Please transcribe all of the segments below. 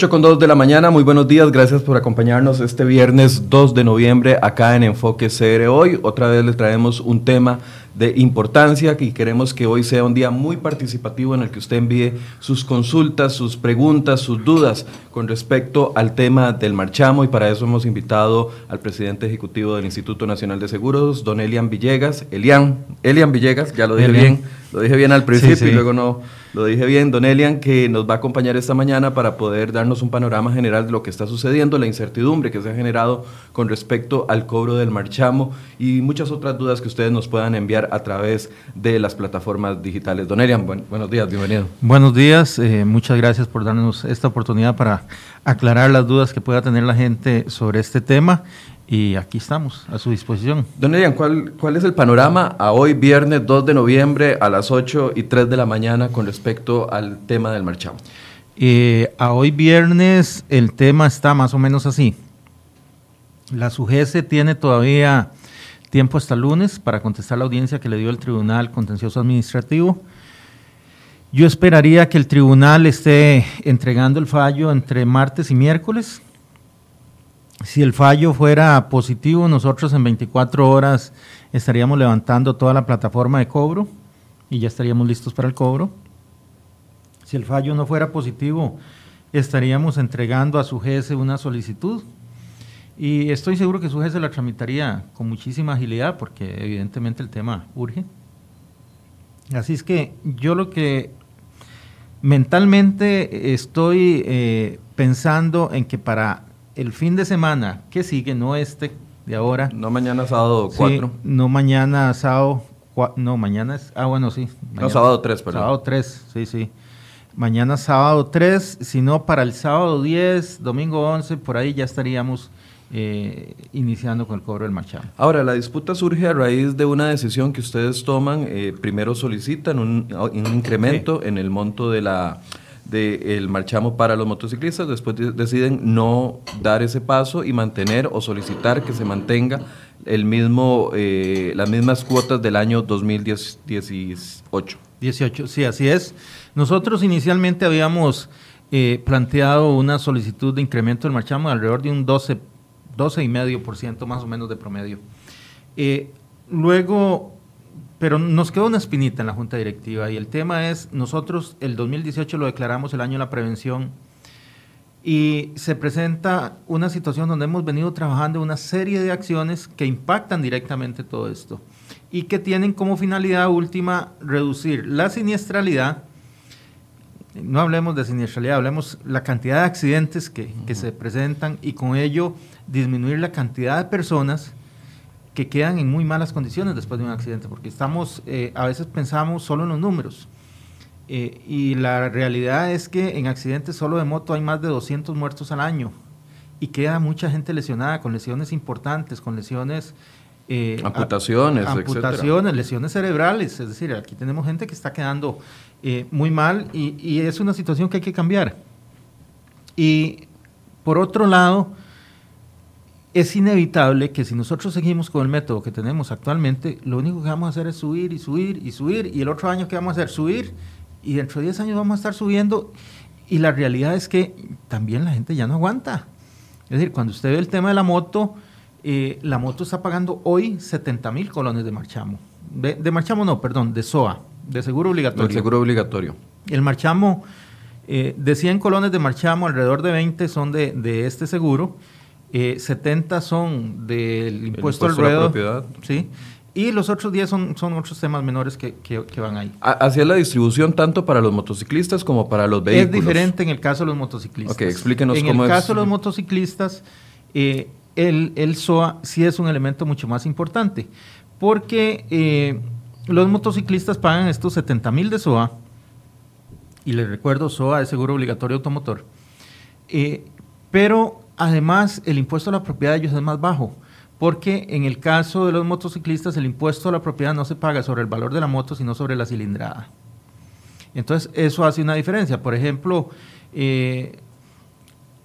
8 con 2 de la mañana, muy buenos días, gracias por acompañarnos este viernes 2 de noviembre acá en Enfoque CR Hoy. Otra vez les traemos un tema de importancia y queremos que hoy sea un día muy participativo en el que usted envíe sus consultas, sus preguntas, sus dudas con respecto al tema del marchamo. Y para eso hemos invitado al presidente ejecutivo del Instituto Nacional de Seguros, don Elian Villegas. Elian, Elian Villegas, ya lo dije bien, lo dije bien al principio y luego no lo dije bien, don Elian, que nos va a acompañar esta mañana para poder darnos un panorama general de lo que está sucediendo, la incertidumbre que se ha generado con respecto al cobro del marchamo y muchas otras dudas que ustedes nos puedan enviar a través de las plataformas digitales. Don Elian, buenos días, bienvenido. Buenos días, eh, muchas gracias por darnos esta oportunidad para aclarar las dudas que pueda tener la gente sobre este tema y aquí estamos, a su disposición. Don Elian, ¿cuál, ¿cuál es el panorama a hoy, viernes 2 de noviembre, a las 8 y 3 de la mañana, con respecto al tema del marchamo? Eh, a hoy, viernes, el tema está más o menos así. La SUGESE tiene todavía tiempo hasta lunes para contestar la audiencia que le dio el Tribunal Contencioso Administrativo. Yo esperaría que el tribunal esté entregando el fallo entre martes y miércoles si el fallo fuera positivo, nosotros en 24 horas estaríamos levantando toda la plataforma de cobro y ya estaríamos listos para el cobro. Si el fallo no fuera positivo, estaríamos entregando a su GS una solicitud y estoy seguro que su GS la tramitaría con muchísima agilidad porque evidentemente el tema urge. Así es que yo lo que mentalmente estoy eh, pensando en que para el fin de semana que sigue, no este de ahora. No mañana sábado 4. no mañana sábado, no, mañana es, ah, bueno, sí. no, sábado 3, perdón. Sábado 3, sí, sí. Mañana sábado 3, sino para el sábado 10, domingo 11, por ahí ya estaríamos eh, iniciando con el cobro del marchamo. Ahora, la disputa surge a raíz de una decisión que ustedes toman. Eh, primero solicitan un, incremento en el monto de la del marchamo para los motociclistas, después deciden no dar ese paso y mantener o solicitar que se mantenga el mismo, eh, las mismas cuotas del año 2018. 18, sí, así es. Nosotros inicialmente habíamos eh, planteado una solicitud de incremento del marchamo de alrededor de un 12, 12,5% más o menos de promedio. Eh, luego pero nos quedó una espinita en la Junta Directiva y el tema es, nosotros el 2018 lo declaramos el año de la prevención y se presenta una situación donde hemos venido trabajando una serie de acciones que impactan directamente todo esto y que tienen como finalidad última reducir la siniestralidad, no hablemos de siniestralidad, hablemos la cantidad de accidentes que, que se presentan y con ello disminuir la cantidad de personas que quedan en muy malas condiciones después de un accidente, porque estamos, eh, a veces pensamos solo en los números. Eh, y la realidad es que en accidentes solo de moto hay más de 200 muertos al año y queda mucha gente lesionada con lesiones importantes, con lesiones... Eh, amputaciones, amputaciones, lesiones cerebrales, es decir, aquí tenemos gente que está quedando muy mal y, y es una situación que hay que cambiar. Y por otro lado, es inevitable que si nosotros seguimos con el método que tenemos actualmente, lo único que vamos a hacer es subir y subir y subir, y el otro año que vamos a hacer, subir, y dentro de 10 años vamos a estar subiendo, y la realidad es que también la gente ya no aguanta. Es decir, cuando usted ve el tema de la moto, eh, la moto está pagando hoy 70 mil colones de marchamo. De, marchamo no, perdón, de SOA, de seguro obligatorio. El seguro obligatorio. El marchamo, eh, de 100 colones de marchamo, alrededor de 20 son de, de este seguro, 70 eh, son del impuesto, al ruedo. propiedad. Sí. Y los otros 10 son, son otros temas menores que, que, van ahí. ¿Hacia la distribución tanto para los motociclistas como para los vehículos? Es diferente en el caso de los motociclistas. Ok, explíquenos cómo es. En el caso de los motociclistas, eh, el, el, SOA sí es un elemento mucho más importante, porque eh, los motociclistas pagan estos 70 mil de SOA, y les recuerdo, SOA es seguro obligatorio automotor, pero Además, el impuesto a la propiedad de ellos es más bajo, porque en el caso de los motociclistas el impuesto a la propiedad no se paga sobre el valor de la moto, sino sobre la cilindrada. Entonces, eso hace una diferencia. Por ejemplo, eh,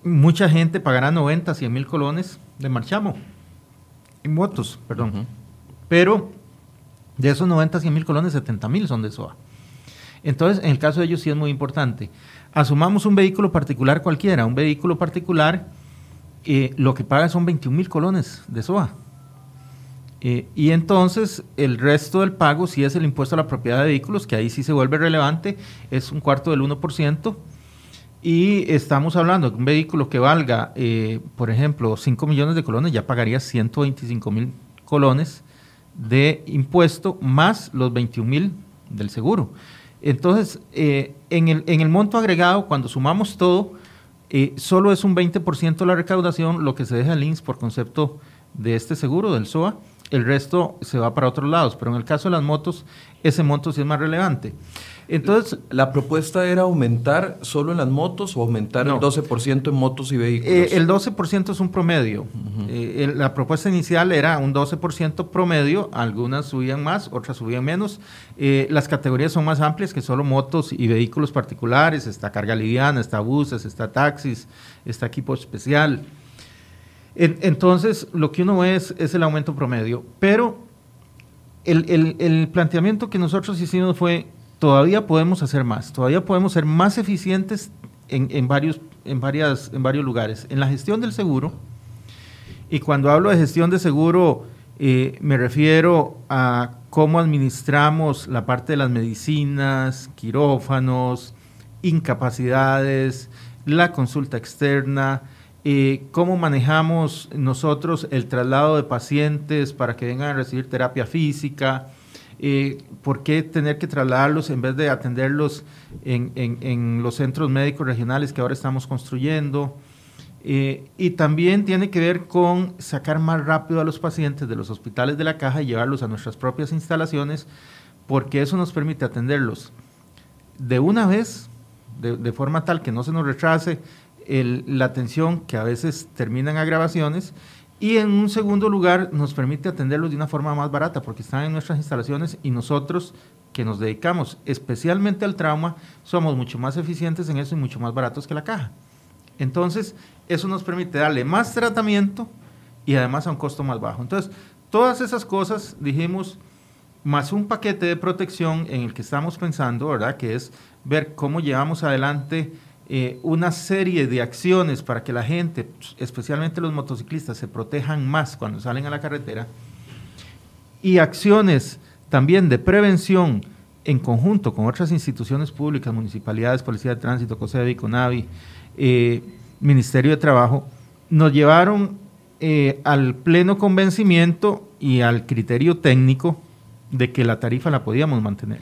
mucha gente pagará 90, 100 mil colones de marchamo, en motos, perdón. Pero de esos 90, 100 mil colones, 70 mil son de SOA. Entonces, en el caso de ellos sí es muy importante. Asumamos un vehículo particular cualquiera, un vehículo particular, eh, lo que paga son 21 mil colones de SOA. Eh, y entonces el resto del pago, si es el impuesto a la propiedad de vehículos, que ahí sí se vuelve relevante, es un cuarto del 1%. Y estamos hablando de un vehículo que valga, eh, por ejemplo, 5 millones de colones, ya pagaría 125 mil colones de impuesto más los 21 mil del seguro. Entonces, eh, en, el, en, el, monto agregado, cuando sumamos todo, solo es un 20% de la recaudación lo que se deja el INS por concepto de este seguro, del SOA el resto se va para otros lados, pero en el caso de las motos, ese monto sí es más relevante. Entonces, ¿la propuesta era aumentar solo en las motos o aumentar el 12% en motos y vehículos? Eh, el 12% es un promedio. Eh, la propuesta inicial era un 12% promedio, algunas subían más, otras subían menos. Eh, las categorías son más amplias que solo motos y vehículos particulares, está carga liviana, está buses, está taxis, está equipo especial entonces, lo que uno ve es, el aumento promedio, pero el, planteamiento que nosotros hicimos fue, todavía podemos hacer más, todavía podemos ser más eficientes en, varios, en, varias, en varios lugares. En la gestión del seguro, y cuando hablo de gestión de seguro, eh, me refiero a cómo administramos la parte de las medicinas, quirófanos, incapacidades, la consulta externa, eh, cómo manejamos nosotros el traslado de pacientes para que vengan a recibir terapia física, eh, por qué tener que trasladarlos en vez de atenderlos en, los centros médicos regionales que ahora estamos construyendo. Eh, y también tiene que ver con sacar más rápido a los pacientes de los hospitales de la caja y llevarlos a nuestras propias instalaciones, porque eso nos permite atenderlos de una vez, de forma tal que no se nos retrase la atención que a veces termina en agravaciones y en un segundo lugar nos permite atenderlos de una forma más barata porque están en nuestras instalaciones y nosotros que nos dedicamos especialmente al trauma somos mucho más eficientes en eso y mucho más baratos que la caja. Entonces, eso nos permite darle más tratamiento y además a un costo más bajo. Entonces, todas esas cosas dijimos, más un paquete de protección en el que estamos pensando, ¿verdad? Que es ver cómo llevamos adelante eh, una serie de acciones para que la gente, especialmente los motociclistas, se protejan más cuando salen a la carretera y acciones también de prevención en conjunto con otras instituciones públicas, municipalidades, Policía de Tránsito, COSEBI, CONAVI, eh, Ministerio de Trabajo, nos llevaron eh, al pleno convencimiento y al criterio técnico de que la tarifa la podíamos mantener.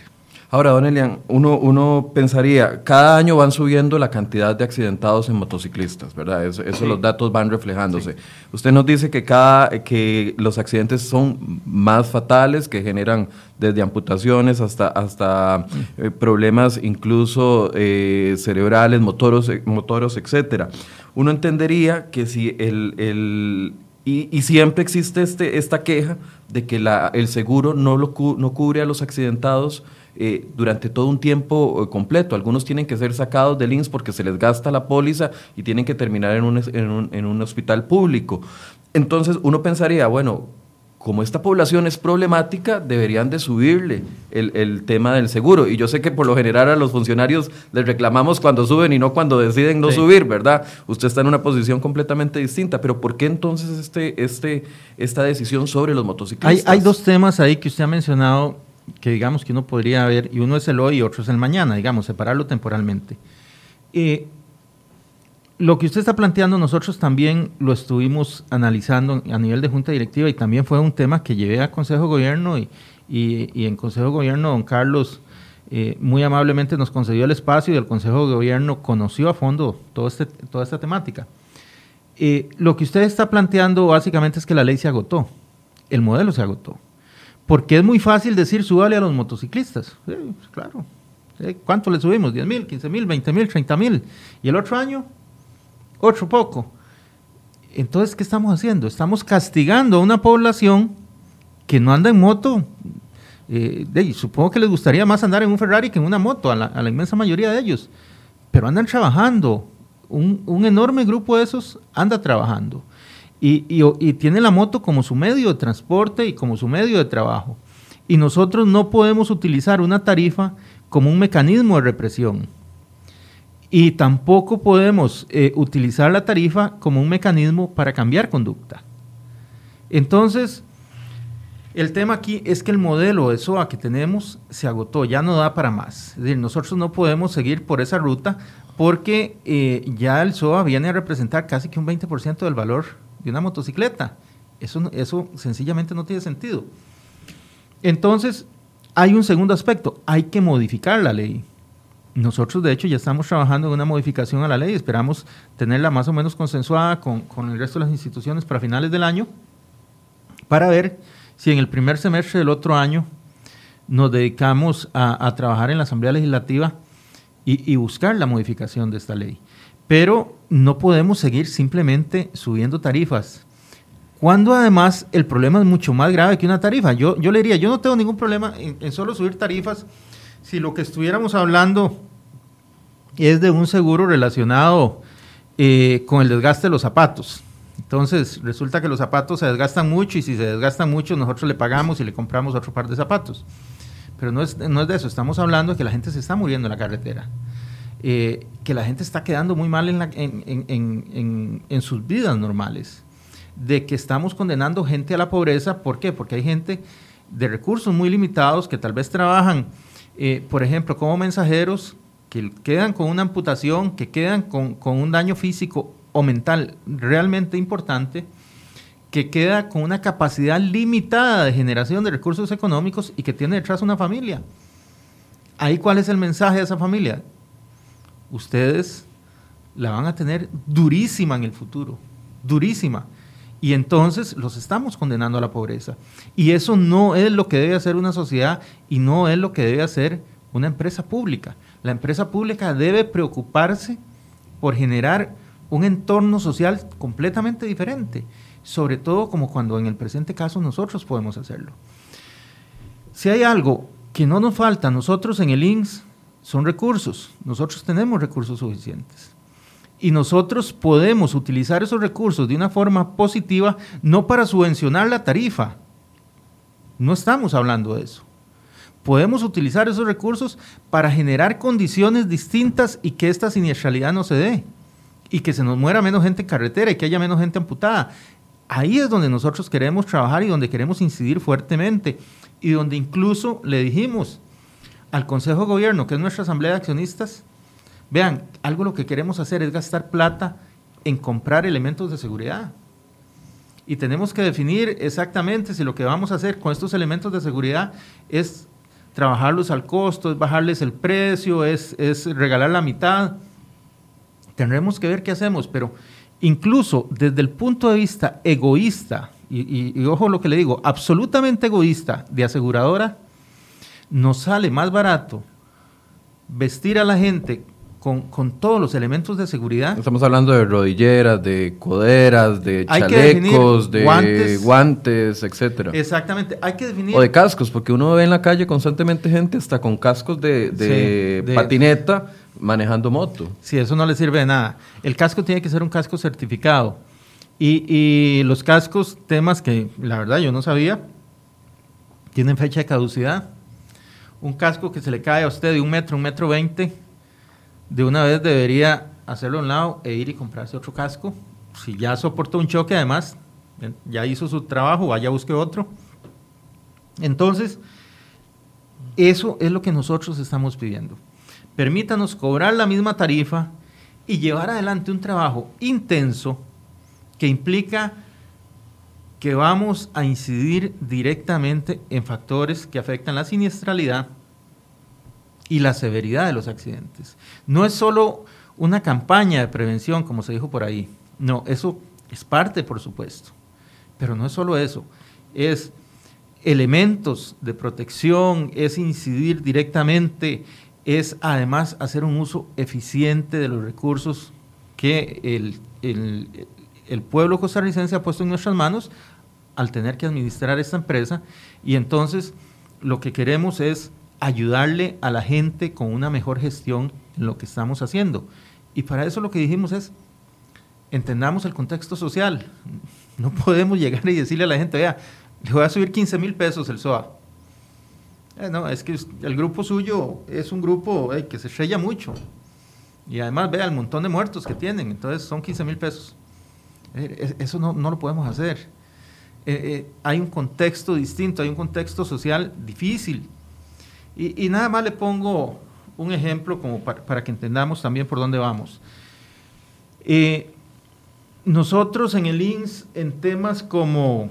Ahora, don Elian, uno, uno pensaría, cada año van subiendo la cantidad de accidentados en motociclistas, ¿verdad? Eso, los datos van reflejándose. Usted nos dice que, cada, que los accidentes son más fatales, que generan desde amputaciones hasta, hasta eh, problemas incluso eh, cerebrales, motoros, motoros, etcétera. Uno entendería que si el, el y, siempre existe este, esta queja de que la, el seguro no, lo, no cubre a los accidentados eh, durante todo un tiempo eh, completo. Algunos tienen que ser sacados del INS porque se les gasta la póliza y tienen que terminar en un, en un, en un hospital público. Entonces uno pensaría, bueno, como esta población es problemática, deberían de subirle el, el, tema del seguro. Y yo sé que por lo general a los funcionarios les reclamamos cuando suben y no cuando deciden no subir, ¿verdad? Usted está en una posición completamente distinta, pero ¿por qué entonces este, este, esta decisión sobre los motociclistas? Hay, hay dos temas ahí que usted ha mencionado que digamos que uno podría ver, y uno es el hoy y otro es el mañana, digamos, separarlo temporalmente. Eh, lo que usted está planteando, nosotros también lo estuvimos analizando a nivel de Junta Directiva y también fue un tema que llevé a Consejo de Gobierno y, y, en Consejo de Gobierno don Carlos eh, muy amablemente nos concedió el espacio y el Consejo de Gobierno conoció a fondo todo este, toda esta temática. Eh, lo que usted está planteando básicamente es que la ley se agotó, el modelo se agotó. Porque es muy fácil decir súbale a los motociclistas. claro. ¿Cuánto le subimos? ¿10 mil, 15 mil, 20 mil, 30 mil? ¿Y el otro año? Otro poco. Entonces, ¿qué estamos haciendo? Estamos castigando a una población que no anda en moto. Eh, supongo que les gustaría más andar en un Ferrari que en una moto, a la, inmensa mayoría de ellos. Pero andan trabajando. Un, un enorme grupo de esos anda trabajando y, tiene la moto como su medio de transporte y como su medio de trabajo. Y nosotros no podemos utilizar una tarifa como un mecanismo de represión. Y tampoco podemos eh, utilizar la tarifa como un mecanismo para cambiar conducta. Entonces, el tema aquí es que el modelo de SOA que tenemos se agotó, ya no da para más. Es decir, nosotros no podemos seguir por esa ruta porque eh, ya el SOA viene a representar casi que un 20% del valor de una motocicleta. Eso, eso sencillamente no tiene sentido. Entonces, hay un segundo aspecto, hay que modificar la ley. Nosotros, de hecho, ya estamos trabajando en una modificación a la ley, esperamos tenerla más o menos consensuada con, con el resto de las instituciones para finales del año, para ver si en el primer semestre del otro año nos dedicamos a, trabajar en la Asamblea Legislativa y, buscar la modificación de esta ley. Pero no podemos seguir simplemente subiendo tarifas. Cuando además el problema es mucho más grave que una tarifa. Yo, yo le diría, yo no tengo ningún problema en, solo subir tarifas si lo que estuviéramos hablando es de un seguro relacionado eh, con el desgaste de los zapatos. Entonces, resulta que los zapatos se desgastan mucho y si se desgastan mucho, nosotros le pagamos y le compramos otro par de zapatos. Pero no es, no es de eso, estamos hablando de que la gente se está muriendo en la carretera, eh, que la gente está quedando muy mal en, en, sus vidas normales, de que estamos condenando gente a la pobreza. ¿Por qué? Porque hay gente de recursos muy limitados que tal vez trabajan, eh, por ejemplo, como mensajeros, que quedan con una amputación, que quedan con, con un daño físico o mental realmente importante que queda con una capacidad limitada de generación de recursos económicos y que tiene detrás una familia. Ahí cuál es el mensaje de esa familia. Ustedes la van a tener durísima en el futuro, durísima. Y entonces los estamos condenando a la pobreza. Y eso no es lo que debe hacer una sociedad y no es lo que debe hacer una empresa pública. La empresa pública debe preocuparse por generar un entorno social completamente diferente, sobre todo como cuando en el presente caso nosotros podemos hacerlo. Si hay algo que no nos falta nosotros en el INS, son recursos. Nosotros tenemos recursos suficientes. Y nosotros podemos utilizar esos recursos de una forma positiva, no para subvencionar la tarifa. No estamos hablando de eso. Podemos utilizar esos recursos para generar condiciones distintas y que esta siniestralidad no se dé y que se nos muera menos gente en carretera y que haya menos gente amputada. Ahí es donde nosotros queremos trabajar y donde queremos incidir fuertemente y donde incluso le dijimos al Consejo de Gobierno, que es nuestra Asamblea de Accionistas, vean, algo lo que queremos hacer es gastar plata en comprar elementos de seguridad. Y tenemos que definir exactamente si lo que vamos a hacer con estos elementos de seguridad es trabajarlos al costo, es bajarles el precio, es, es regalar la mitad tendremos que ver qué hacemos, pero incluso desde el punto de vista egoísta, y, ojo lo que le digo, absolutamente egoísta de aseguradora, nos sale más barato vestir a la gente con, todos los elementos de seguridad. Estamos hablando de rodilleras, de coderas, de chalecos, de guantes, guantes, etcétera. Exactamente, hay que definir. O de cascos, porque uno ve en la calle constantemente gente hasta con cascos de, patineta manejando moto. Sí, eso no le sirve de nada. El casco tiene que ser un casco certificado. Y, y los cascos, temas que la verdad yo no sabía, tienen fecha de caducidad. Un casco que se le cae a usted de un metro, un metro veinte, de una vez debería hacerlo a un lado e ir y comprarse otro casco. Si ya soportó un choque, además, ya hizo su trabajo, vaya busque otro. Entonces, eso es lo que nosotros estamos pidiendo. Permítanos cobrar la misma tarifa y llevar adelante un trabajo intenso que implica que vamos a incidir directamente en factores que afectan la siniestralidad, y la severidad de los accidentes. No es solo una campaña de prevención, como se dijo por ahí. No, eso es parte, por supuesto. Pero no es solo eso. Es elementos de protección, es incidir directamente, es además hacer un uso eficiente de los recursos que el, el, pueblo costarricense ha puesto en nuestras manos al tener que administrar esta empresa. Y entonces lo que queremos es ayudarle a la gente con una mejor gestión en lo que estamos haciendo. Y para eso lo que dijimos es, entendamos el contexto social. No podemos llegar y decirle a la gente, vea, le voy a subir 15 mil pesos el SOA. Eh, no, es que el grupo suyo es un grupo que se estrella mucho. Y además vea el montón de muertos que tienen. Entonces son 15 mil pesos. Eh, eso no, no, lo podemos hacer. Eh, hay un contexto distinto, hay un contexto social difícil. Y, y nada más le pongo un ejemplo como para, para, que entendamos también por dónde vamos. nosotros en el INS, en temas como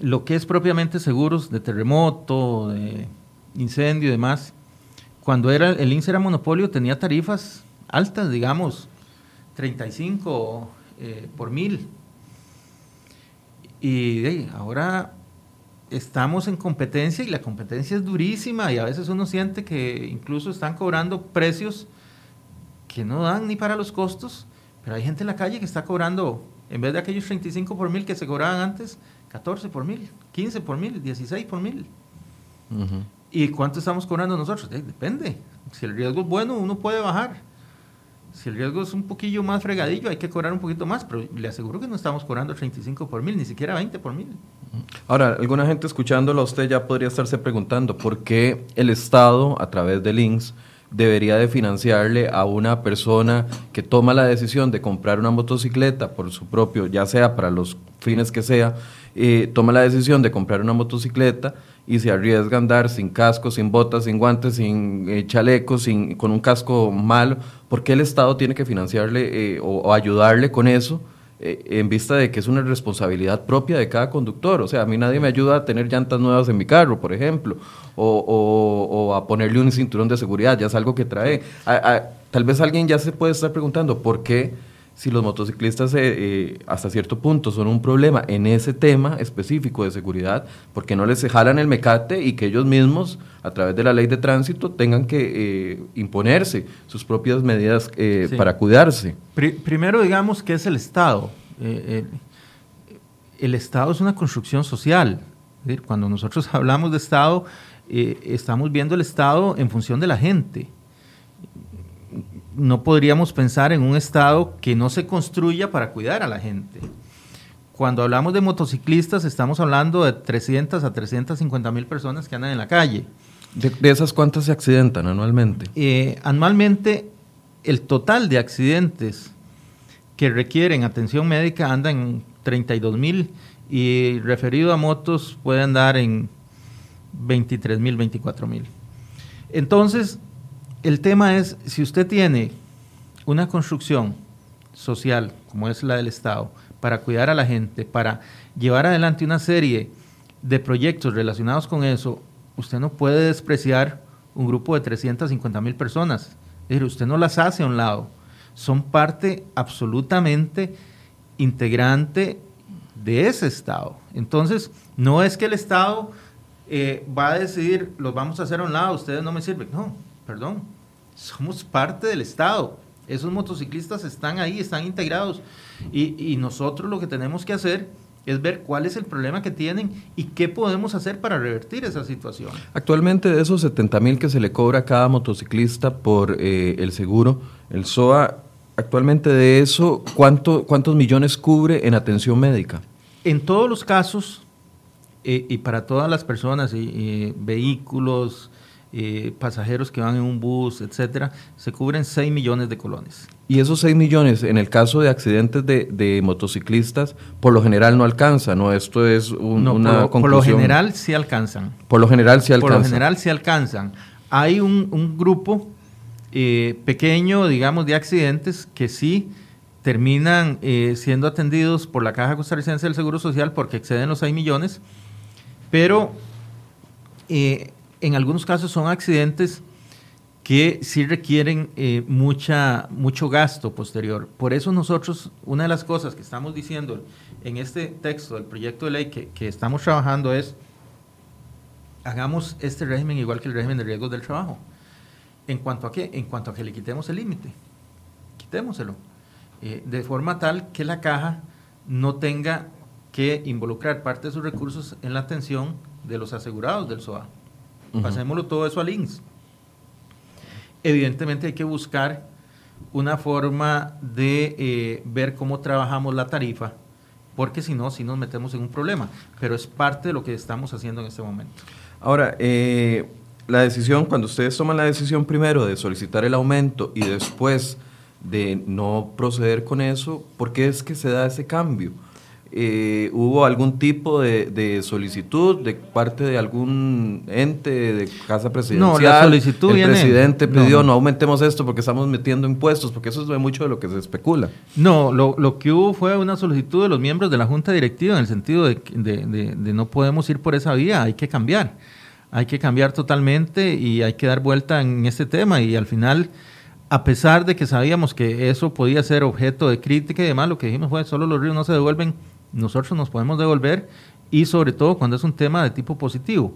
lo que es propiamente seguros de terremoto, de incendio y demás, cuando era el INSS era monopolio tenía tarifas altas, digamos, 35 eh, por mil. Y ahora estamos en competencia y la competencia es durísima y a veces uno siente que incluso están cobrando precios que no dan ni para los costos, pero hay gente en la calle que está cobrando, en vez de aquellos 35 por mil que se cobraban antes, 14 por mil, 15 por mil, 16 por mil. ¿Y cuánto estamos cobrando nosotros? depende. Si el riesgo es bueno, uno puede bajar. Si el riesgo es un poquillo más fregadillo, hay que cobrar un poquito más, pero le aseguro que no estamos cobrando 35 por mil, ni siquiera 20 por mil. Ahora, alguna gente escuchándolo usted ya podría estarse preguntando por qué el Estado, a través de links, debería de financiarle a una persona que toma la decisión de comprar una motocicleta por su propio, ya sea para los fines que sea, eh, toma la decisión de comprar una motocicleta y se arriesga a andar sin casco, sin botas, sin guantes, sin eh, chalecos, sin, con un casco malo, ¿por qué el Estado tiene que financiarle eh, o, ayudarle con eso? En vista de que es una responsabilidad propia de cada conductor. O sea, a mí nadie me ayuda a tener llantas nuevas en mi carro, por ejemplo, o, a ponerle un cinturón de seguridad, ya es algo que trae. tal vez alguien ya se puede estar preguntando, ¿por qué si los motociclistas eh, eh, hasta cierto punto son un problema en ese tema específico de seguridad, porque no les jalan el mecate y que ellos mismos, a través de la ley de tránsito, tengan que eh, imponerse sus propias medidas para cuidarse. primero digamos que es el Estado. el Estado es una construcción social. cuando nosotros hablamos de Estado, estamos viendo el Estado en función de la gente no podríamos pensar en un Estado que no se construya para cuidar a la gente. Cuando hablamos de motociclistas, estamos hablando de 300 a 350 mil personas que andan en la calle. ¿De, esas cuántas se accidentan anualmente? Eh, anualmente, el total de accidentes que requieren atención médica anda en 32 mil y referido a motos puede andar en 23 mil, 24 mil. Entonces, el tema es, si usted tiene una construcción social, como es la del Estado, para cuidar a la gente, para llevar adelante una serie de proyectos relacionados con eso, usted no puede despreciar un grupo de 350 mil personas. Es decir, usted no las hace a un lado. Son parte absolutamente integrante de ese Estado. Entonces, no es que el Estado eh, va a decidir, los vamos a hacer a un lado, ustedes no me sirven. No, perdón, somos parte del Estado. Esos motociclistas están ahí, están integrados. Y, nosotros lo que tenemos que hacer es ver cuál es el problema que tienen y qué podemos hacer para revertir esa situación. Actualmente de esos 70 mil que se le cobra a cada motociclista por eh, el seguro, el SOA, actualmente de eso, ¿cuánto, ¿cuántos millones cubre en atención médica? En todos los casos eh, y para todas las personas y vehículos, eh, pasajeros que van en un bus, etcétera, se cubren 6 millones de colones. Y esos 6 millones, en el caso de accidentes de, motociclistas, por lo general no alcanza, ¿no? Esto es una por conclusión. Por lo general sí alcanzan. Por lo general sí alcanzan. Por lo general sí alcanzan. Hay un, grupo eh, pequeño, digamos, de accidentes que sí terminan eh, siendo atendidos por la Caja Costarricense del Seguro Social porque exceden los 6 millones, pero en algunos casos son accidentes que sí requieren eh, mucha, mucho gasto posterior. Por eso nosotros, una de las cosas que estamos diciendo en este texto del proyecto de ley que, que estamos trabajando es, hagamos este régimen igual que el régimen de riesgos del trabajo. ¿En cuanto a qué? En cuanto a que le quitemos el límite. Quitémoselo. Eh, de forma tal que la caja no tenga que involucrar parte de sus recursos en la atención de los asegurados del SOA. Pasémoslo todo eso a links. Evidentemente hay que buscar una forma de eh, ver cómo trabajamos la tarifa, porque si no, si nos metemos en un problema. Pero es parte de lo que estamos haciendo en este momento. Ahora, eh, la decisión, cuando ustedes toman la decisión primero de solicitar el aumento y después de no proceder con eso, ¿por qué es que se da ese cambio? Eh, ¿Hubo algún tipo de, solicitud de parte de algún ente de casa presidencial? No, la solicitud El presidente pidió no, aumentemos esto porque estamos metiendo impuestos, porque eso es mucho de lo que se especula. No, lo, lo, que hubo fue una solicitud de los miembros de la Junta Directiva en el sentido de, de, de no podemos ir por esa vía, hay que cambiar. Hay que cambiar totalmente y hay que dar vuelta en este tema y al final a pesar de que sabíamos que eso podía ser objeto de crítica y demás, lo que dijimos fue, solo los ríos no se devuelven nosotros nos podemos devolver y sobre todo cuando es un tema de tipo positivo.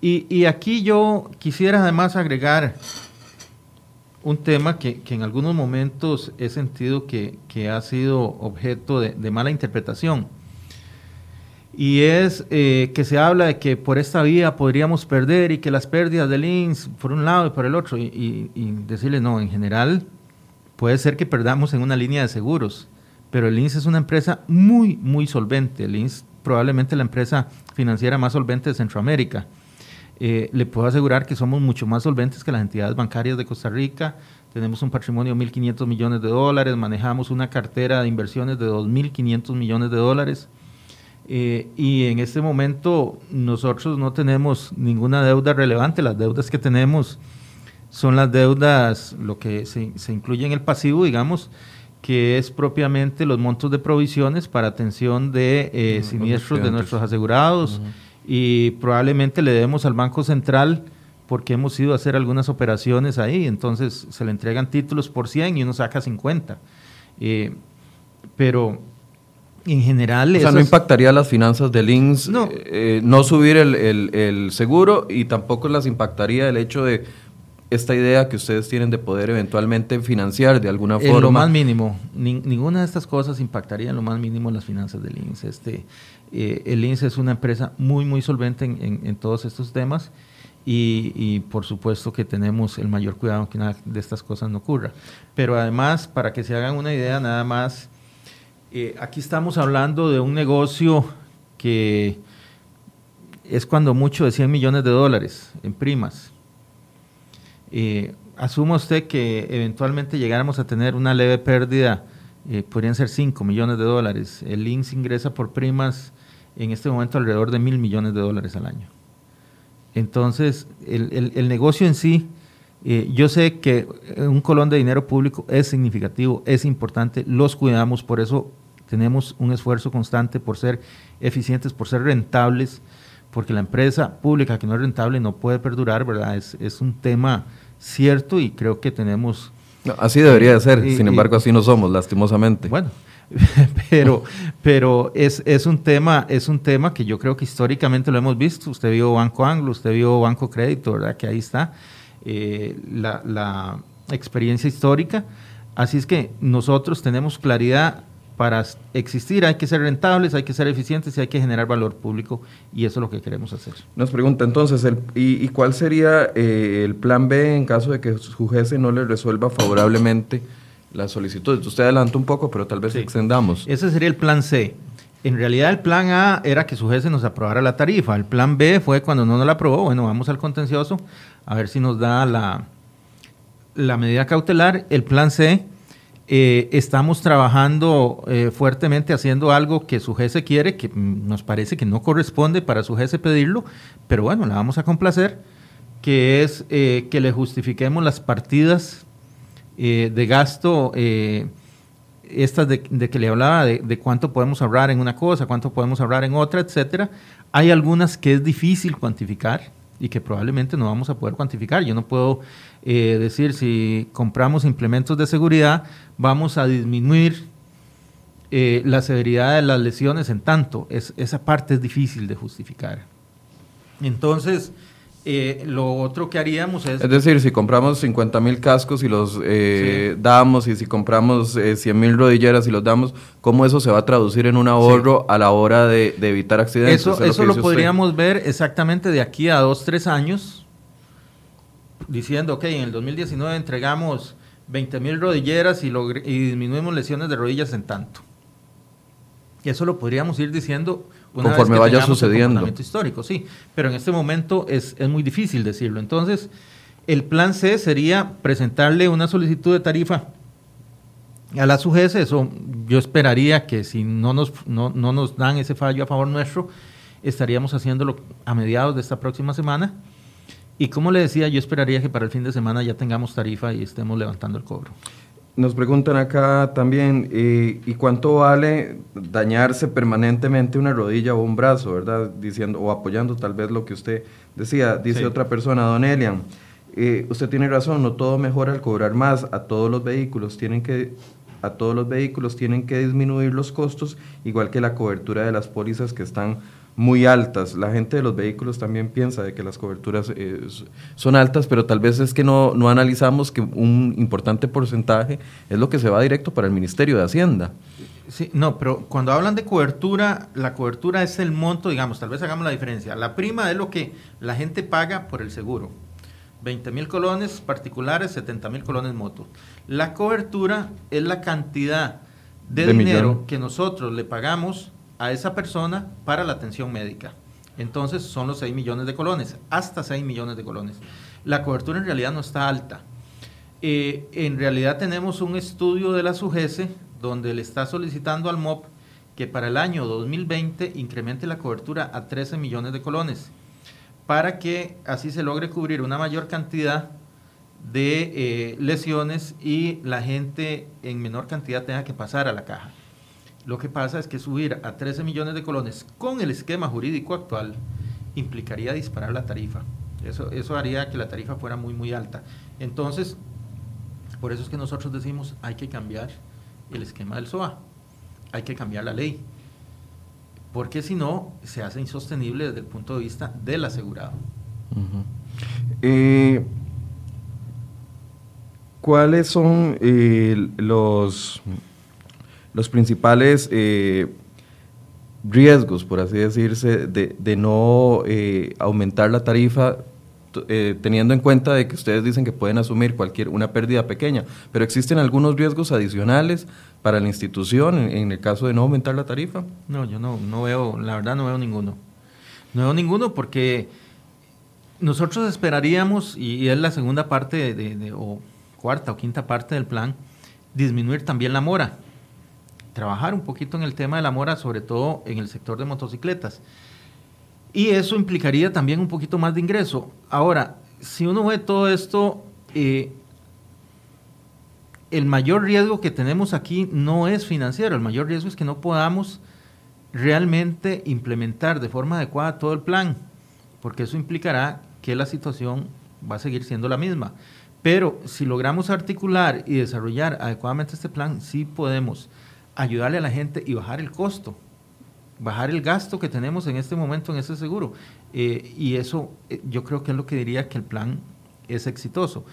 Y, aquí yo quisiera además agregar un tema que, en algunos momentos he sentido que, ha sido objeto de, mala interpretación. Y es eh, que se habla de que por esta vía podríamos perder y que las pérdidas del INS por un lado y por el otro. Y, y decirle, no, en general puede ser que perdamos en una línea de seguros pero el INS es una empresa muy, muy solvente. El INS probablemente la empresa financiera más solvente de Centroamérica. Eh, le puedo asegurar que somos mucho más solventes que las entidades bancarias de Costa Rica. Tenemos un patrimonio de 1.500 millones de dólares, manejamos una cartera de inversiones de 2.500 millones de dólares. Eh, y en este momento nosotros no tenemos ninguna deuda relevante. Las deudas que tenemos son las deudas, lo que se, se incluye en el pasivo, digamos, que es propiamente los montos de provisiones para atención de eh, siniestros de nuestros asegurados. Y probablemente le demos al Banco Central porque hemos ido a hacer algunas operaciones ahí, entonces se le entregan títulos por 100 y uno saca 50. Eh, pero en general... O sea, no impactaría las finanzas del INS no, eh, no subir el, el seguro y tampoco las impactaría el hecho de esta idea que ustedes tienen de poder eventualmente financiar de alguna forma. En lo más mínimo, ninguna de estas cosas impactaría en lo más mínimo las finanzas del INSS. Este, eh, el INSS es una empresa muy, muy solvente en, todos estos temas y, por supuesto que tenemos el mayor cuidado que nada de estas cosas no ocurra. Pero además, para que se hagan una idea, nada más, eh, aquí estamos hablando de un negocio que es cuando mucho de 100 millones de dólares en primas eh, asuma usted que eventualmente llegáramos a tener una leve pérdida, eh, podrían ser 5 millones de dólares. El INS ingresa por primas en este momento alrededor de mil millones de dólares al año. Entonces, el, negocio en sí, eh, yo sé que un colón de dinero público es significativo, es importante, los cuidamos, por eso tenemos un esfuerzo constante por ser eficientes, por ser rentables, porque la empresa pública que no es rentable no puede perdurar, ¿verdad? Es, es un tema cierto y creo que tenemos... así debería de ser, sin embargo así no somos, lastimosamente. Bueno, pero, pero es, es, un tema, es un tema que yo creo que históricamente lo hemos visto. Usted vio Banco Anglo, usted vio Banco Crédito, ¿verdad? Que ahí está eh, la, la experiencia histórica. Así es que nosotros tenemos claridad para existir hay que ser rentables, hay que ser eficientes y hay que generar valor público y eso es lo que queremos hacer. Nos pregunta entonces, y, cuál sería eh, el plan B en caso de que su jefe no le resuelva favorablemente la solicitud? Usted adelanta un poco, pero tal vez extendamos. Ese sería el plan C. En realidad el plan A era que su jefe nos aprobara la tarifa. El plan B fue cuando no nos la aprobó, bueno, vamos al contencioso a ver si nos da la, la medida cautelar. El plan C eh, estamos trabajando eh, fuertemente haciendo algo que su jefe quiere, que nos parece que no corresponde para su jefe pedirlo, pero bueno, la vamos a complacer, que es eh, que le justifiquemos las partidas de gasto, estas de, que le hablaba, de, de, cuánto podemos ahorrar en una cosa, cuánto podemos ahorrar en otra, etcétera. Hay algunas que es difícil cuantificar y que probablemente no vamos a poder cuantificar. Yo no puedo eh, decir si compramos implementos de seguridad, vamos a disminuir eh, la severidad de las lesiones en tanto. Es, esa parte es difícil de justificar. Entonces, eh, lo otro que haríamos es... Es decir, si compramos 50 mil cascos y los damos, y si compramos 100 mil rodilleras y los damos, ¿cómo eso se va a traducir en un ahorro a la hora de, evitar accidentes? Eso, eso lo, podríamos ver exactamente de aquí a dos, tres años, diciendo, ok, en el 2019 entregamos 20 mil rodilleras y, y disminuimos lesiones de rodillas en tanto. Y eso lo podríamos ir diciendo conforme vaya sucediendo. histórico, sí, pero en este momento es, es muy difícil decirlo. Entonces, el plan C sería presentarle una solicitud de tarifa a la SUGES, eso yo esperaría que si no nos, no, no nos dan ese fallo a favor nuestro, estaríamos haciéndolo a mediados de esta próxima semana. Y como le decía, yo esperaría que para el fin de semana ya tengamos tarifa y estemos levantando el cobro. Nos preguntan acá también, ¿y cuánto vale dañarse permanentemente una rodilla o un brazo, verdad? Diciendo, o apoyando tal vez lo que usted decía. Dice otra persona, don Elian, eh, usted tiene razón, no todo mejora al cobrar más, a todos los vehículos tienen que a todos los vehículos tienen que disminuir los costos, igual que la cobertura de las pólizas que están muy altas. La gente de los vehículos también piensa de que las coberturas eh, son altas, pero tal vez es que no, no analizamos que un importante porcentaje es lo que se va directo para el Ministerio de Hacienda. Sí, no, pero cuando hablan de cobertura, la cobertura es el monto, digamos, tal vez hagamos la diferencia. La prima es lo que la gente paga por el seguro. 20 mil colones particulares, 70 mil colones moto. La cobertura es la cantidad de, dinero que nosotros le pagamos a esa persona para la atención médica. Entonces son los 6 millones de colones, hasta 6 millones de colones. La cobertura en realidad no está alta. Eh, en realidad tenemos un estudio de la SUGESE donde le está solicitando al MOP que para el año 2020 incremente la cobertura a 13 millones de colones para que así se logre cubrir una mayor cantidad de eh, lesiones y la gente en menor cantidad tenga que pasar a la caja. Lo que pasa es que subir a 13 millones de colones con el esquema jurídico actual implicaría disparar la tarifa. Eso, eso haría que la tarifa fuera muy, muy alta. Entonces, por eso es que nosotros decimos hay que cambiar el esquema del SOA, hay que cambiar la ley, porque si no, se hace insostenible desde el punto de vista del asegurado. Eh, ¿Cuáles son eh, los los principales eh, riesgos, por así decirse, de, no eh, aumentar la tarifa eh, teniendo en cuenta de que ustedes dicen que pueden asumir cualquier una pérdida pequeña, pero existen algunos riesgos adicionales para la institución en, el caso de no aumentar la tarifa. No, yo no, no veo, la verdad no veo ninguno. No veo ninguno porque nosotros esperaríamos, y, es la segunda parte de, o cuarta o quinta parte del plan, disminuir también la mora trabajar un poquito en el tema de la mora, sobre todo en el sector de motocicletas. Y eso implicaría también un poquito más de ingreso. Ahora, si uno ve todo esto, eh, el mayor riesgo que tenemos aquí no es financiero, el mayor riesgo es que no podamos realmente implementar de forma adecuada todo el plan, porque eso implicará que la situación va a seguir siendo la misma. Pero si logramos articular y desarrollar adecuadamente este plan, sí podemos ayudarle a la gente y bajar el costo, bajar el gasto que tenemos en este momento en ese seguro. Eh, y eso eh, yo creo que es lo que diría que el plan es exitoso.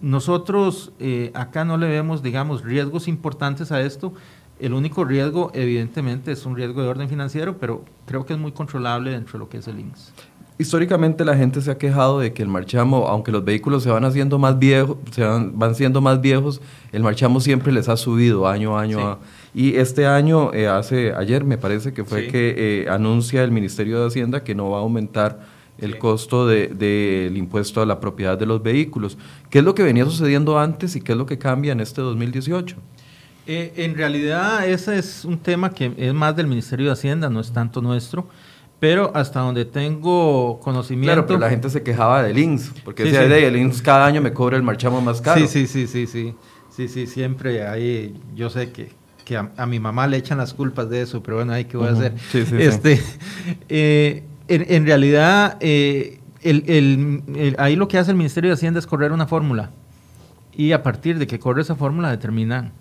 Nosotros eh, acá no le vemos, digamos, riesgos importantes a esto. El único riesgo, evidentemente, es un riesgo de orden financiero, pero creo que es muy controlable dentro de lo que es el INSS. Históricamente la gente se ha quejado de que el marchamo, aunque los vehículos se van haciendo más viejos, se van, van siendo más viejos, el marchamo siempre les ha subido año a año. y este año, eh, hace ayer me parece que fue que eh, anuncia el Ministerio de Hacienda que no va a aumentar el costo del de, impuesto a la propiedad de los vehículos. ¿Qué es lo que venía sucediendo antes y qué es lo que cambia en este 2018? Eh, en realidad ese es un tema que es más del Ministerio de Hacienda, no es tanto nuestro. Pero hasta donde tengo conocimiento. Claro, pero la gente se quejaba del INS, porque decía, el INS cada año me cobra el marchamo más caro. Sí, sí, sí, sí, sí. Sí, sí, siempre hay. Yo sé que, que a, mi mamá le echan las culpas de eso, pero bueno, hay que voy a hacer. Sí, sí, este, eh, en, realidad, eh, el, ahí lo que hace el Ministerio de Hacienda es correr una fórmula. Y a partir de que corre esa fórmula, determinan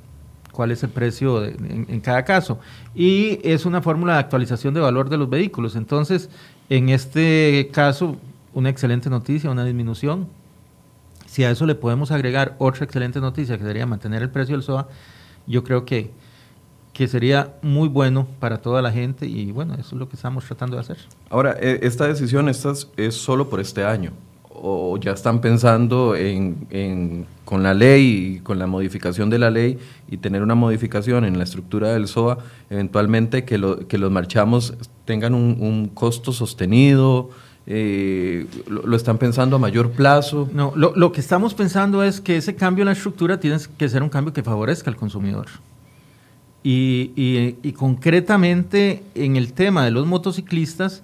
cuál es el precio en, cada caso. Y es una fórmula de actualización de valor de los vehículos. Entonces, en este caso, una excelente noticia, una disminución. Si a eso le podemos agregar otra excelente noticia, que sería mantener el precio del SOA, yo creo que, que sería muy bueno para toda la gente y bueno, eso es lo que estamos tratando de hacer. Ahora, e, esta decisión esta es solo por este año o ya están pensando en, con la ley y con la modificación de la ley y tener una modificación en la estructura del SOA, eventualmente que, lo, que los marchamos tengan un, costo sostenido? Eh, lo, están pensando a mayor plazo? No, lo, que estamos pensando es que ese cambio en la estructura tiene que ser un cambio que favorezca al consumidor. Y, y, concretamente en el tema de los motociclistas,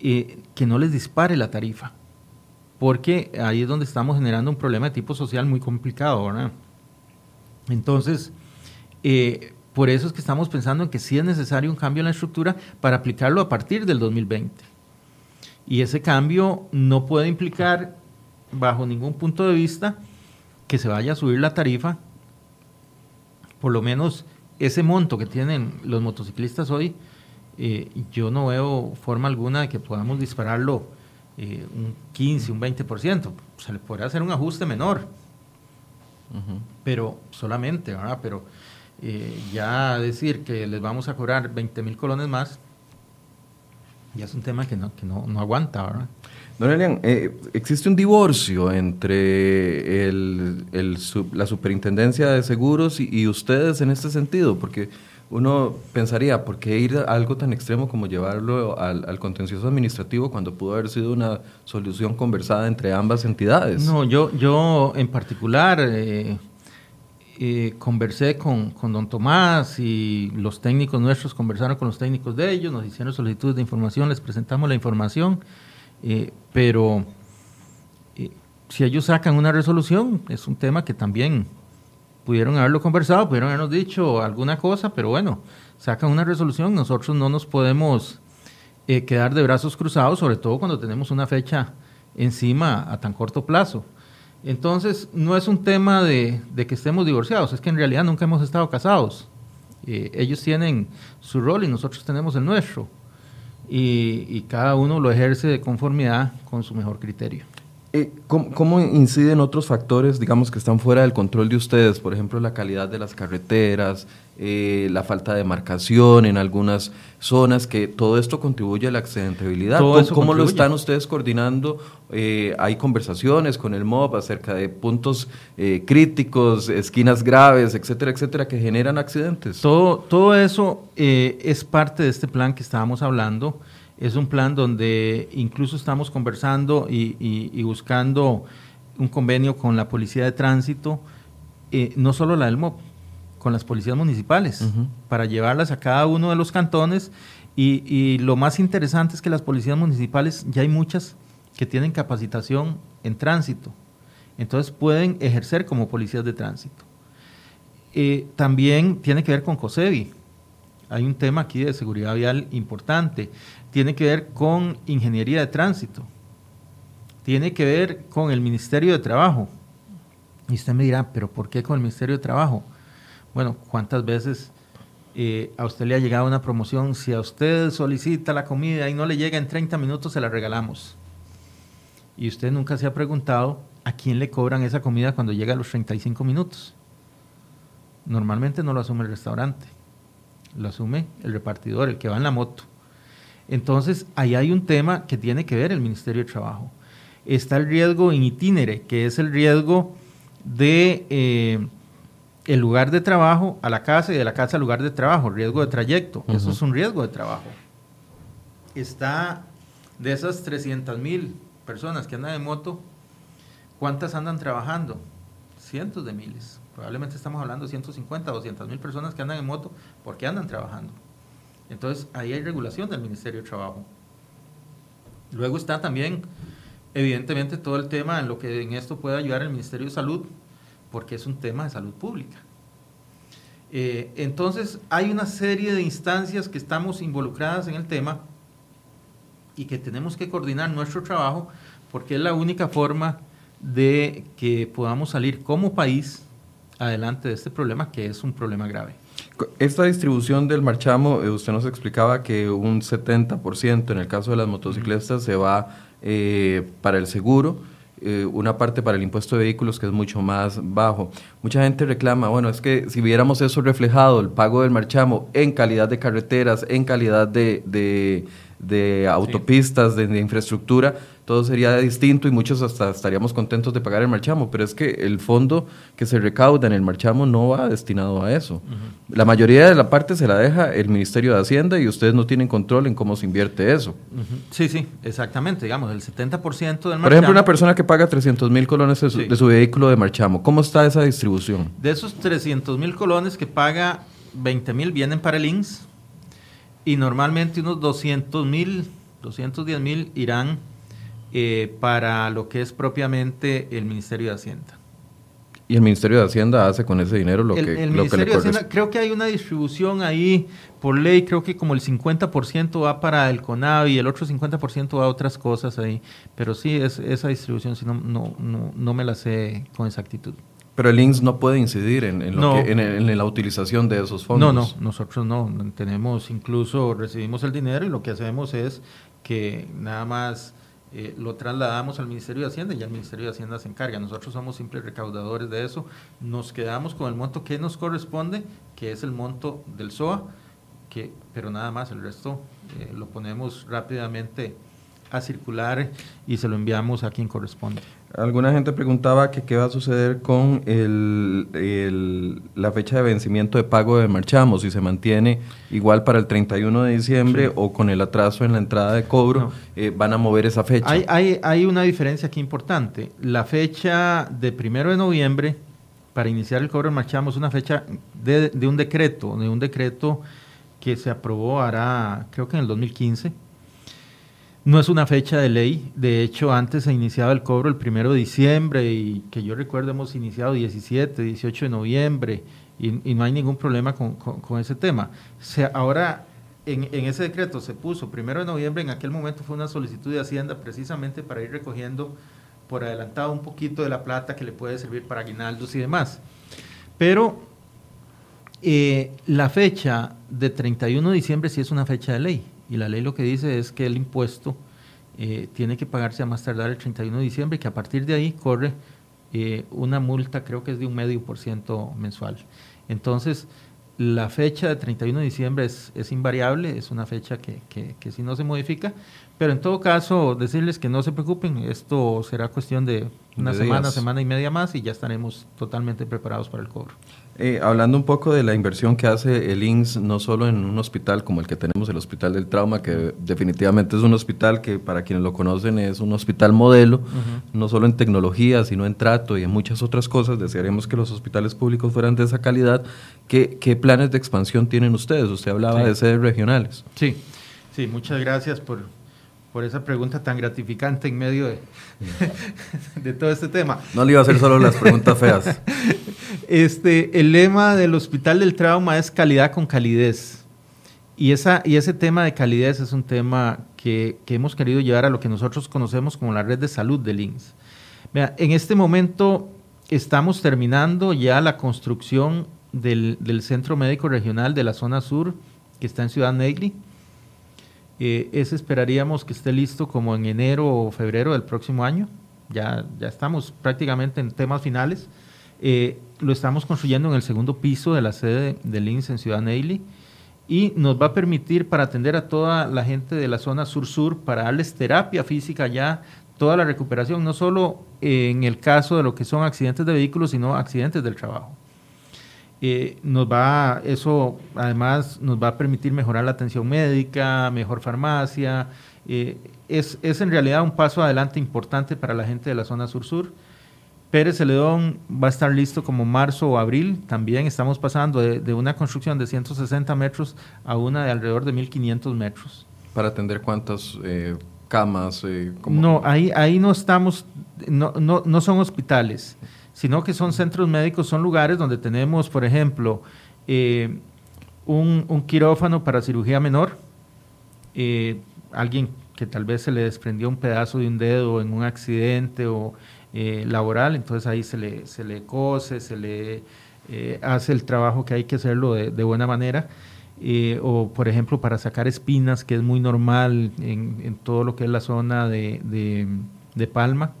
eh, que no les dispare la tarifa porque ahí es donde estamos generando un problema de tipo social muy complicado, ¿verdad? Entonces, eh, por eso es que estamos pensando en que sí es necesario un cambio en la estructura para aplicarlo a partir del 2020. Y ese cambio no puede implicar, bajo ningún punto de vista, que se vaya a subir la tarifa, por lo menos ese monto que tienen los motociclistas hoy, eh, yo no veo forma alguna de que podamos dispararlo eh, un 15, un 20%. Se le podría hacer un ajuste menor, pero solamente, ¿verdad? Pero eh, ya decir que les vamos a cobrar 20 mil colones más, ya es un tema que no, que no, no aguanta, ¿verdad? Don Elian, eh, ¿existe un divorcio entre el, el, la superintendencia de seguros y, y, ustedes en este sentido? Porque uno pensaría, ¿por qué ir a algo tan extremo como llevarlo al, contencioso administrativo cuando pudo haber sido una solución conversada entre ambas entidades? No, yo, yo en particular eh, eh, conversé con, don Tomás y los técnicos nuestros conversaron con los técnicos de ellos, nos hicieron solicitudes de información, les presentamos la información, eh, pero si ellos sacan una resolución, es un tema que también pudieron haberlo conversado, pudieron habernos dicho alguna cosa, pero bueno, sacan una resolución, nosotros no nos podemos eh, quedar de brazos cruzados, sobre todo cuando tenemos una fecha encima a tan corto plazo. Entonces, no es un tema de, que estemos divorciados, es que en realidad nunca hemos estado casados. Eh, ellos tienen su rol y nosotros tenemos el nuestro. y cada uno lo ejerce de conformidad con su mejor criterio. Eh, ¿cómo, inciden otros factores, digamos, que están fuera del control de ustedes? Por ejemplo, la calidad de las carreteras, eh, la falta de marcación en algunas zonas, que todo esto contribuye a la accidentabilidad. ¿Cómo, lo están ustedes coordinando? Eh, ¿Hay conversaciones con el MOB acerca de puntos críticos, esquinas graves, etcétera, etcétera, que generan accidentes? Todo, todo eso es parte de este plan que estábamos hablando. Es un plan donde incluso estamos conversando y, buscando un convenio con la Policía de Tránsito, eh, no solo la del MOP, con las policías municipales, para llevarlas a cada uno de los cantones. Y, lo más interesante es que las policías municipales, ya hay muchas que tienen capacitación en tránsito, entonces pueden ejercer como policías de tránsito. Eh, también tiene que ver con COSEBI. Hay un tema aquí de seguridad vial importante tiene que ver con ingeniería de tránsito, tiene que ver con el Ministerio de Trabajo. Y usted me dirá, pero ¿por qué con el Ministerio de Trabajo? Bueno, ¿cuántas veces eh, a usted le ha llegado una promoción? Si a usted solicita la comida y no le llega en 30 minutos, se la regalamos. Y usted nunca se ha preguntado a quién le cobran esa comida cuando llega a los 35 minutos. Normalmente no lo asume el restaurante, lo asume el repartidor, el que va en la moto. Entonces, ahí hay un tema que tiene que ver el Ministerio de Trabajo. Está el riesgo in itinere, que es el riesgo de eh, el lugar de trabajo a la casa y de la casa al lugar de trabajo, riesgo de trayecto. Eso es un riesgo de trabajo. Está de esas 300 mil personas que andan en moto, ¿cuántas andan trabajando? Cientos de miles. Probablemente estamos hablando de 150, 200 mil personas que andan en moto porque andan trabajando. Entonces, ahí hay regulación del Ministerio de Trabajo. Luego está también, evidentemente, todo el tema en lo que en esto puede ayudar el Ministerio de Salud, porque es un tema de salud pública. Eh, entonces, hay una serie de instancias que estamos involucradas en el tema y que tenemos que coordinar nuestro trabajo porque es la única forma de que podamos salir como país adelante de este problema, que es un problema grave. Esta distribución del marchamo, eh, usted nos explicaba que un 70% en el caso de las motocicletas se va eh, para el seguro, eh, una parte para el impuesto de vehículos que es mucho más bajo. Mucha gente reclama, bueno, es que si viéramos eso reflejado, el pago del marchamo en calidad de carreteras, en calidad de, autopistas, de, infraestructura, todo sería distinto y muchos hasta estaríamos contentos de pagar el marchamo, pero es que el fondo que se recauda en el marchamo no va destinado a eso. La mayoría de la parte se la deja el Ministerio de Hacienda y ustedes no tienen control en cómo se invierte eso. Sí, sí, exactamente. Digamos, el 70% del marchamo. Por ejemplo, una persona que paga 300 mil colones de su, vehículo de marchamo, ¿cómo está esa distribución? De esos 300 mil colones que paga, 20 mil vienen para el INS y normalmente unos 200 mil, 210 mil irán eh, para lo que es propiamente el Ministerio de Hacienda. ¿Y el Ministerio de Hacienda hace con ese dinero lo que, el lo Ministerio de Hacienda, creo que hay una distribución ahí por ley, creo que como el 50% va para el CONAV y el otro 50% va a otras cosas ahí. Pero sí, es, esa distribución si no, no, no, me la sé con exactitud. Pero el INSS no puede incidir en, en, lo que, en, la utilización de esos fondos. No, no, nosotros no. Tenemos, incluso recibimos el dinero y lo que hacemos es que nada más eh, lo trasladamos al Ministerio de Hacienda y ya el Ministerio de Hacienda se encarga. Nosotros somos simples recaudadores de eso. Nos quedamos con el monto que nos corresponde, que es el monto del SOA, que, pero nada más, el resto eh, lo ponemos rápidamente a circular y se lo enviamos a quien corresponde. Alguna gente preguntaba que qué va a suceder con el, la fecha de vencimiento de pago de marchamo, si se mantiene igual para el 31 de diciembre o con el atraso en la entrada de cobro, eh, van a mover esa fecha. Hay, hay, hay, una diferencia aquí importante. La fecha de primero de noviembre para iniciar el cobro de marchamo es una fecha de, de un decreto, de un decreto que se aprobó ahora, creo que en el 2015 no es una fecha de ley, de hecho antes se iniciaba el cobro el primero de diciembre y que yo recuerdo hemos iniciado 17, 18 de noviembre y, no hay ningún problema con, ese tema. ahora en, ese decreto se puso primero de noviembre, en aquel momento fue una solicitud de Hacienda precisamente para ir recogiendo por adelantado un poquito de la plata que le puede servir para aguinaldos y demás. Pero eh, la fecha de 31 de diciembre sí es una fecha de ley y la ley lo que dice es que el impuesto eh, tiene que pagarse a más tardar el 31 de diciembre y que a partir de ahí corre eh, una multa, creo que es de un medio por ciento mensual. Entonces, la fecha de 31 de diciembre es, invariable, es una fecha que, que, que sí no se modifica, pero en todo caso, decirles que no se preocupen, esto será cuestión de una semana, semana y media más y ya estaremos totalmente preparados para el cobro. Eh, hablando un poco de la inversión que hace el INSS, no solo en un hospital como el que tenemos, el Hospital del Trauma, que definitivamente es un hospital que para quienes lo conocen es un hospital modelo, no solo en tecnología, sino en trato y en muchas otras cosas. Desearíamos que los hospitales públicos fueran de esa calidad. ¿Qué, qué planes de expansión tienen ustedes? Usted hablaba de sedes regionales. Sí, sí, muchas gracias por, por esa pregunta tan gratificante en medio de, de todo este tema. No le iba a hacer solo las preguntas feas. Este, el lema del Hospital del Trauma es calidad con calidez. Y, esa, y ese tema de calidez es un tema que, hemos querido llevar a lo que nosotros conocemos como la red de salud de INSS. en este momento estamos terminando ya la construcción del, Centro Médico Regional de la zona sur, que está en Ciudad Negli eh, esperaríamos que esté listo como en enero o febrero del próximo año. Ya, ya estamos prácticamente en temas finales. Eh, lo estamos construyendo en el segundo piso de la sede del INS en Ciudad Neily y nos va a permitir para atender a toda la gente de la zona sur-sur, para darles terapia física ya, toda la recuperación, no solo en el caso de lo que son accidentes de vehículos, sino accidentes del trabajo. Eh, nos va, eso además nos va a permitir mejorar la atención médica, mejor farmacia. Eh, es, es, en realidad un paso adelante importante para la gente de la zona sur-sur. Pérez Celedón va a estar listo como marzo o abril. También estamos pasando de, una construcción de 160 metros a una de alrededor de 1.500 metros. ¿Para atender cuántas eh, camas? No, ahí, ahí no estamos, no, no, no son hospitales sino que son centros médicos, son lugares donde tenemos, por ejemplo, eh, un, quirófano para cirugía menor, eh, alguien que tal vez se le desprendió un pedazo de un dedo en un accidente o eh, laboral, entonces ahí se le, se le cose, se le hace el trabajo que hay que hacerlo de, buena manera. o por ejemplo para sacar espinas, que es muy normal en, todo lo que es la zona de palma.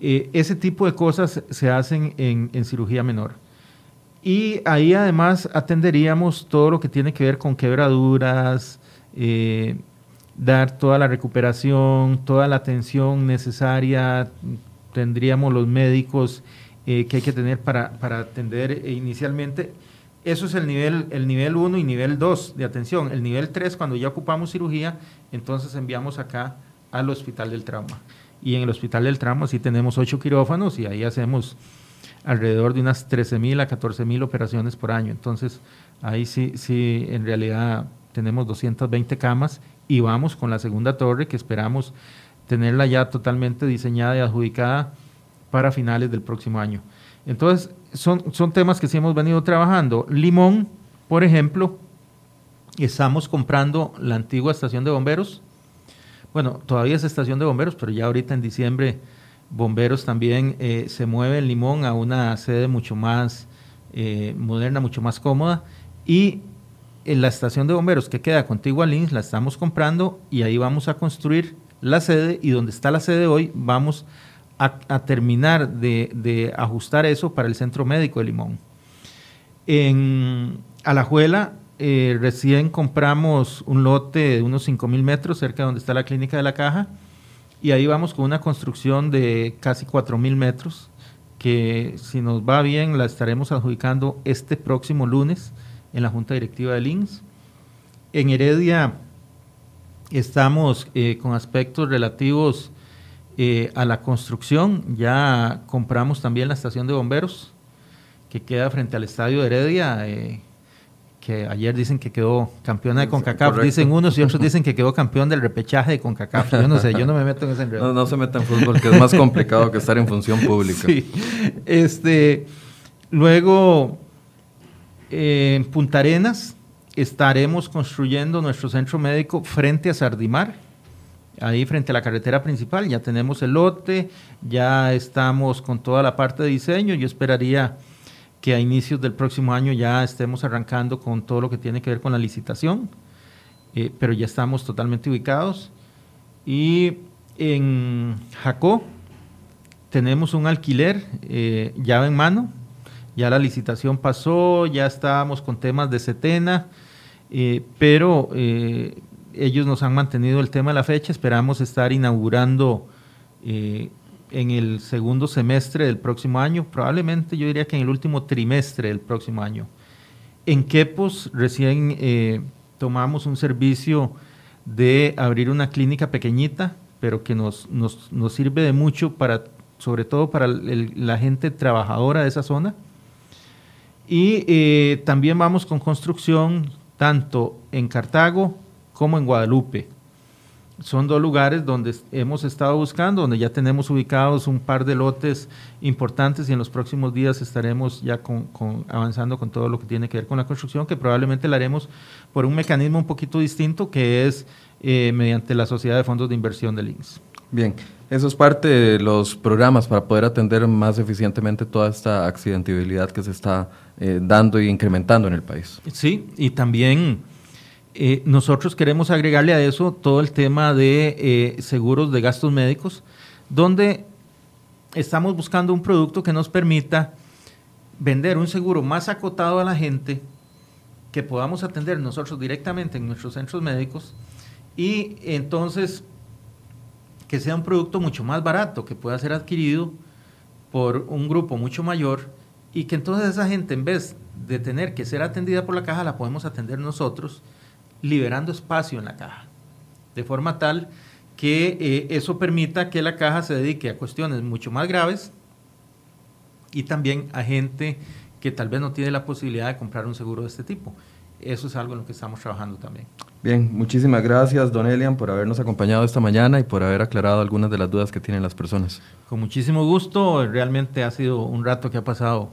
Eh, ese tipo de cosas se hacen en, cirugía menor. Y ahí además atenderíamos todo lo que tiene que ver con quebraduras, eh, dar toda la recuperación, toda la atención necesaria, tendríamos los médicos eh, que hay que tener para, para atender inicialmente. Eso es el nivel, el nivel 1 y nivel 2 de atención. El nivel 3, cuando ya ocupamos cirugía, entonces enviamos acá al hospital del trauma. Y en el hospital del trauma sí tenemos 8 quirófanos y ahí hacemos alrededor de unas 13 mil a 14 mil operaciones por año. Entonces, ahí sí, sí, en realidad tenemos 220 camas y vamos con la segunda torre que esperamos tenerla ya totalmente diseñada y adjudicada para finales del próximo año. Entonces, son, son temas que sí hemos venido trabajando. Limón, por ejemplo, estamos comprando la antigua estación de bomberos. Bueno, todavía es estación de bomberos, pero ya ahorita en diciembre Bomberos también eh, se mueve en Limón a una sede mucho más eh, moderna, mucho más cómoda. Y en la estación de bomberos que queda contigua a Lins la estamos comprando y ahí vamos a construir la sede y donde está la sede hoy vamos a, terminar de, ajustar eso para el centro médico de Limón. En Alajuela eh, recién compramos un lote de unos 5 mil metros cerca de donde está la clínica de la caja y ahí vamos con una construcción de casi 4 mil metros que si nos va bien la estaremos adjudicando este próximo lunes en la Junta Directiva del INS. En Heredia estamos eh, con aspectos relativos eh, a la construcción. Ya compramos también la estación de bomberos que queda frente al estadio de Heredia. Que ayer dicen que quedó campeona de CONCACAF, dicen unos y otros dicen que quedó campeón del repechaje de CONCACAF. Yo no sé, yo no me meto en ese enredo. No, no se meta en fútbol, que es más complicado que estar en función pública. Sí. Este, luego, en Punta Arenas estaremos construyendo nuestro centro médico frente a Sardimar, ahí frente a la carretera principal. Ya tenemos el lote, ya estamos con toda la parte de diseño. Yo esperaría que a inicios del próximo año ya estemos arrancando con todo lo que tiene que ver con la licitación, eh, pero ya estamos totalmente ubicados. Y en Jacó tenemos un alquiler eh, llave en mano, ya la licitación pasó, ya estábamos con temas de setena, eh, pero ellos nos han mantenido el tema de la fecha, esperamos estar inaugurando en el segundo semestre del próximo año, probablemente yo diría que en el último trimestre del próximo año. En Quepos recién eh, tomamos un servicio de abrir una clínica pequeñita, pero que nos, nos, nos sirve de mucho para, sobre todo para la gente trabajadora de esa zona. Y eh, también vamos con construcción tanto en Cartago como en Guadalupe son dos lugares donde hemos estado buscando, donde ya tenemos ubicados un par de lotes importantes y en los próximos días estaremos ya con, avanzando con todo lo que tiene que ver con la construcción, que probablemente la haremos por un mecanismo un poquito distinto, que es eh, mediante la Sociedad de Fondos de Inversión de Links. Bien, eso es parte de los programas para poder atender más eficientemente toda esta accidentabilidad que se está eh, dando y incrementando en el país. Sí, y también eh, nosotros queremos agregarle a eso todo el tema de eh, seguros de gastos médicos, donde estamos buscando un producto que nos permita vender un seguro más acotado a la gente, que podamos atender nosotros directamente en nuestros centros médicos y entonces que sea un producto mucho más barato, que pueda ser adquirido por un grupo mucho mayor y que entonces esa gente en vez de tener que ser atendida por la caja la podemos atender nosotros liberando espacio en la caja, de forma tal que eh, eso permita que la caja se dedique a cuestiones mucho más graves y también a gente que tal vez no tiene la posibilidad de comprar un seguro de este tipo. Eso es algo en lo que estamos trabajando también. Bien, muchísimas gracias, don Elian, por habernos acompañado esta mañana y por haber aclarado algunas de las dudas que tienen las personas. Con muchísimo gusto, realmente ha sido un rato que ha pasado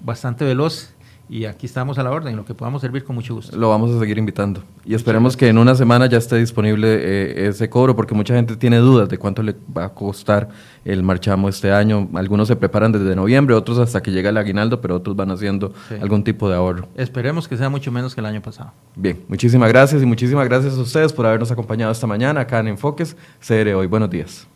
bastante veloz y aquí estamos a la orden, lo que podamos servir con mucho gusto. Lo vamos a seguir invitando. Y esperemos que en una semana ya esté disponible eh, ese cobro, porque mucha gente tiene dudas de cuánto le va a costar el marchamo este año. Algunos se preparan desde noviembre, otros hasta que llega el aguinaldo, pero otros van haciendo algún tipo de ahorro. Esperemos que sea mucho menos que el año pasado. Bien, muchísimas gracias y muchísimas gracias a ustedes por habernos acompañado esta mañana acá en Enfoques CR Hoy. Buenos días.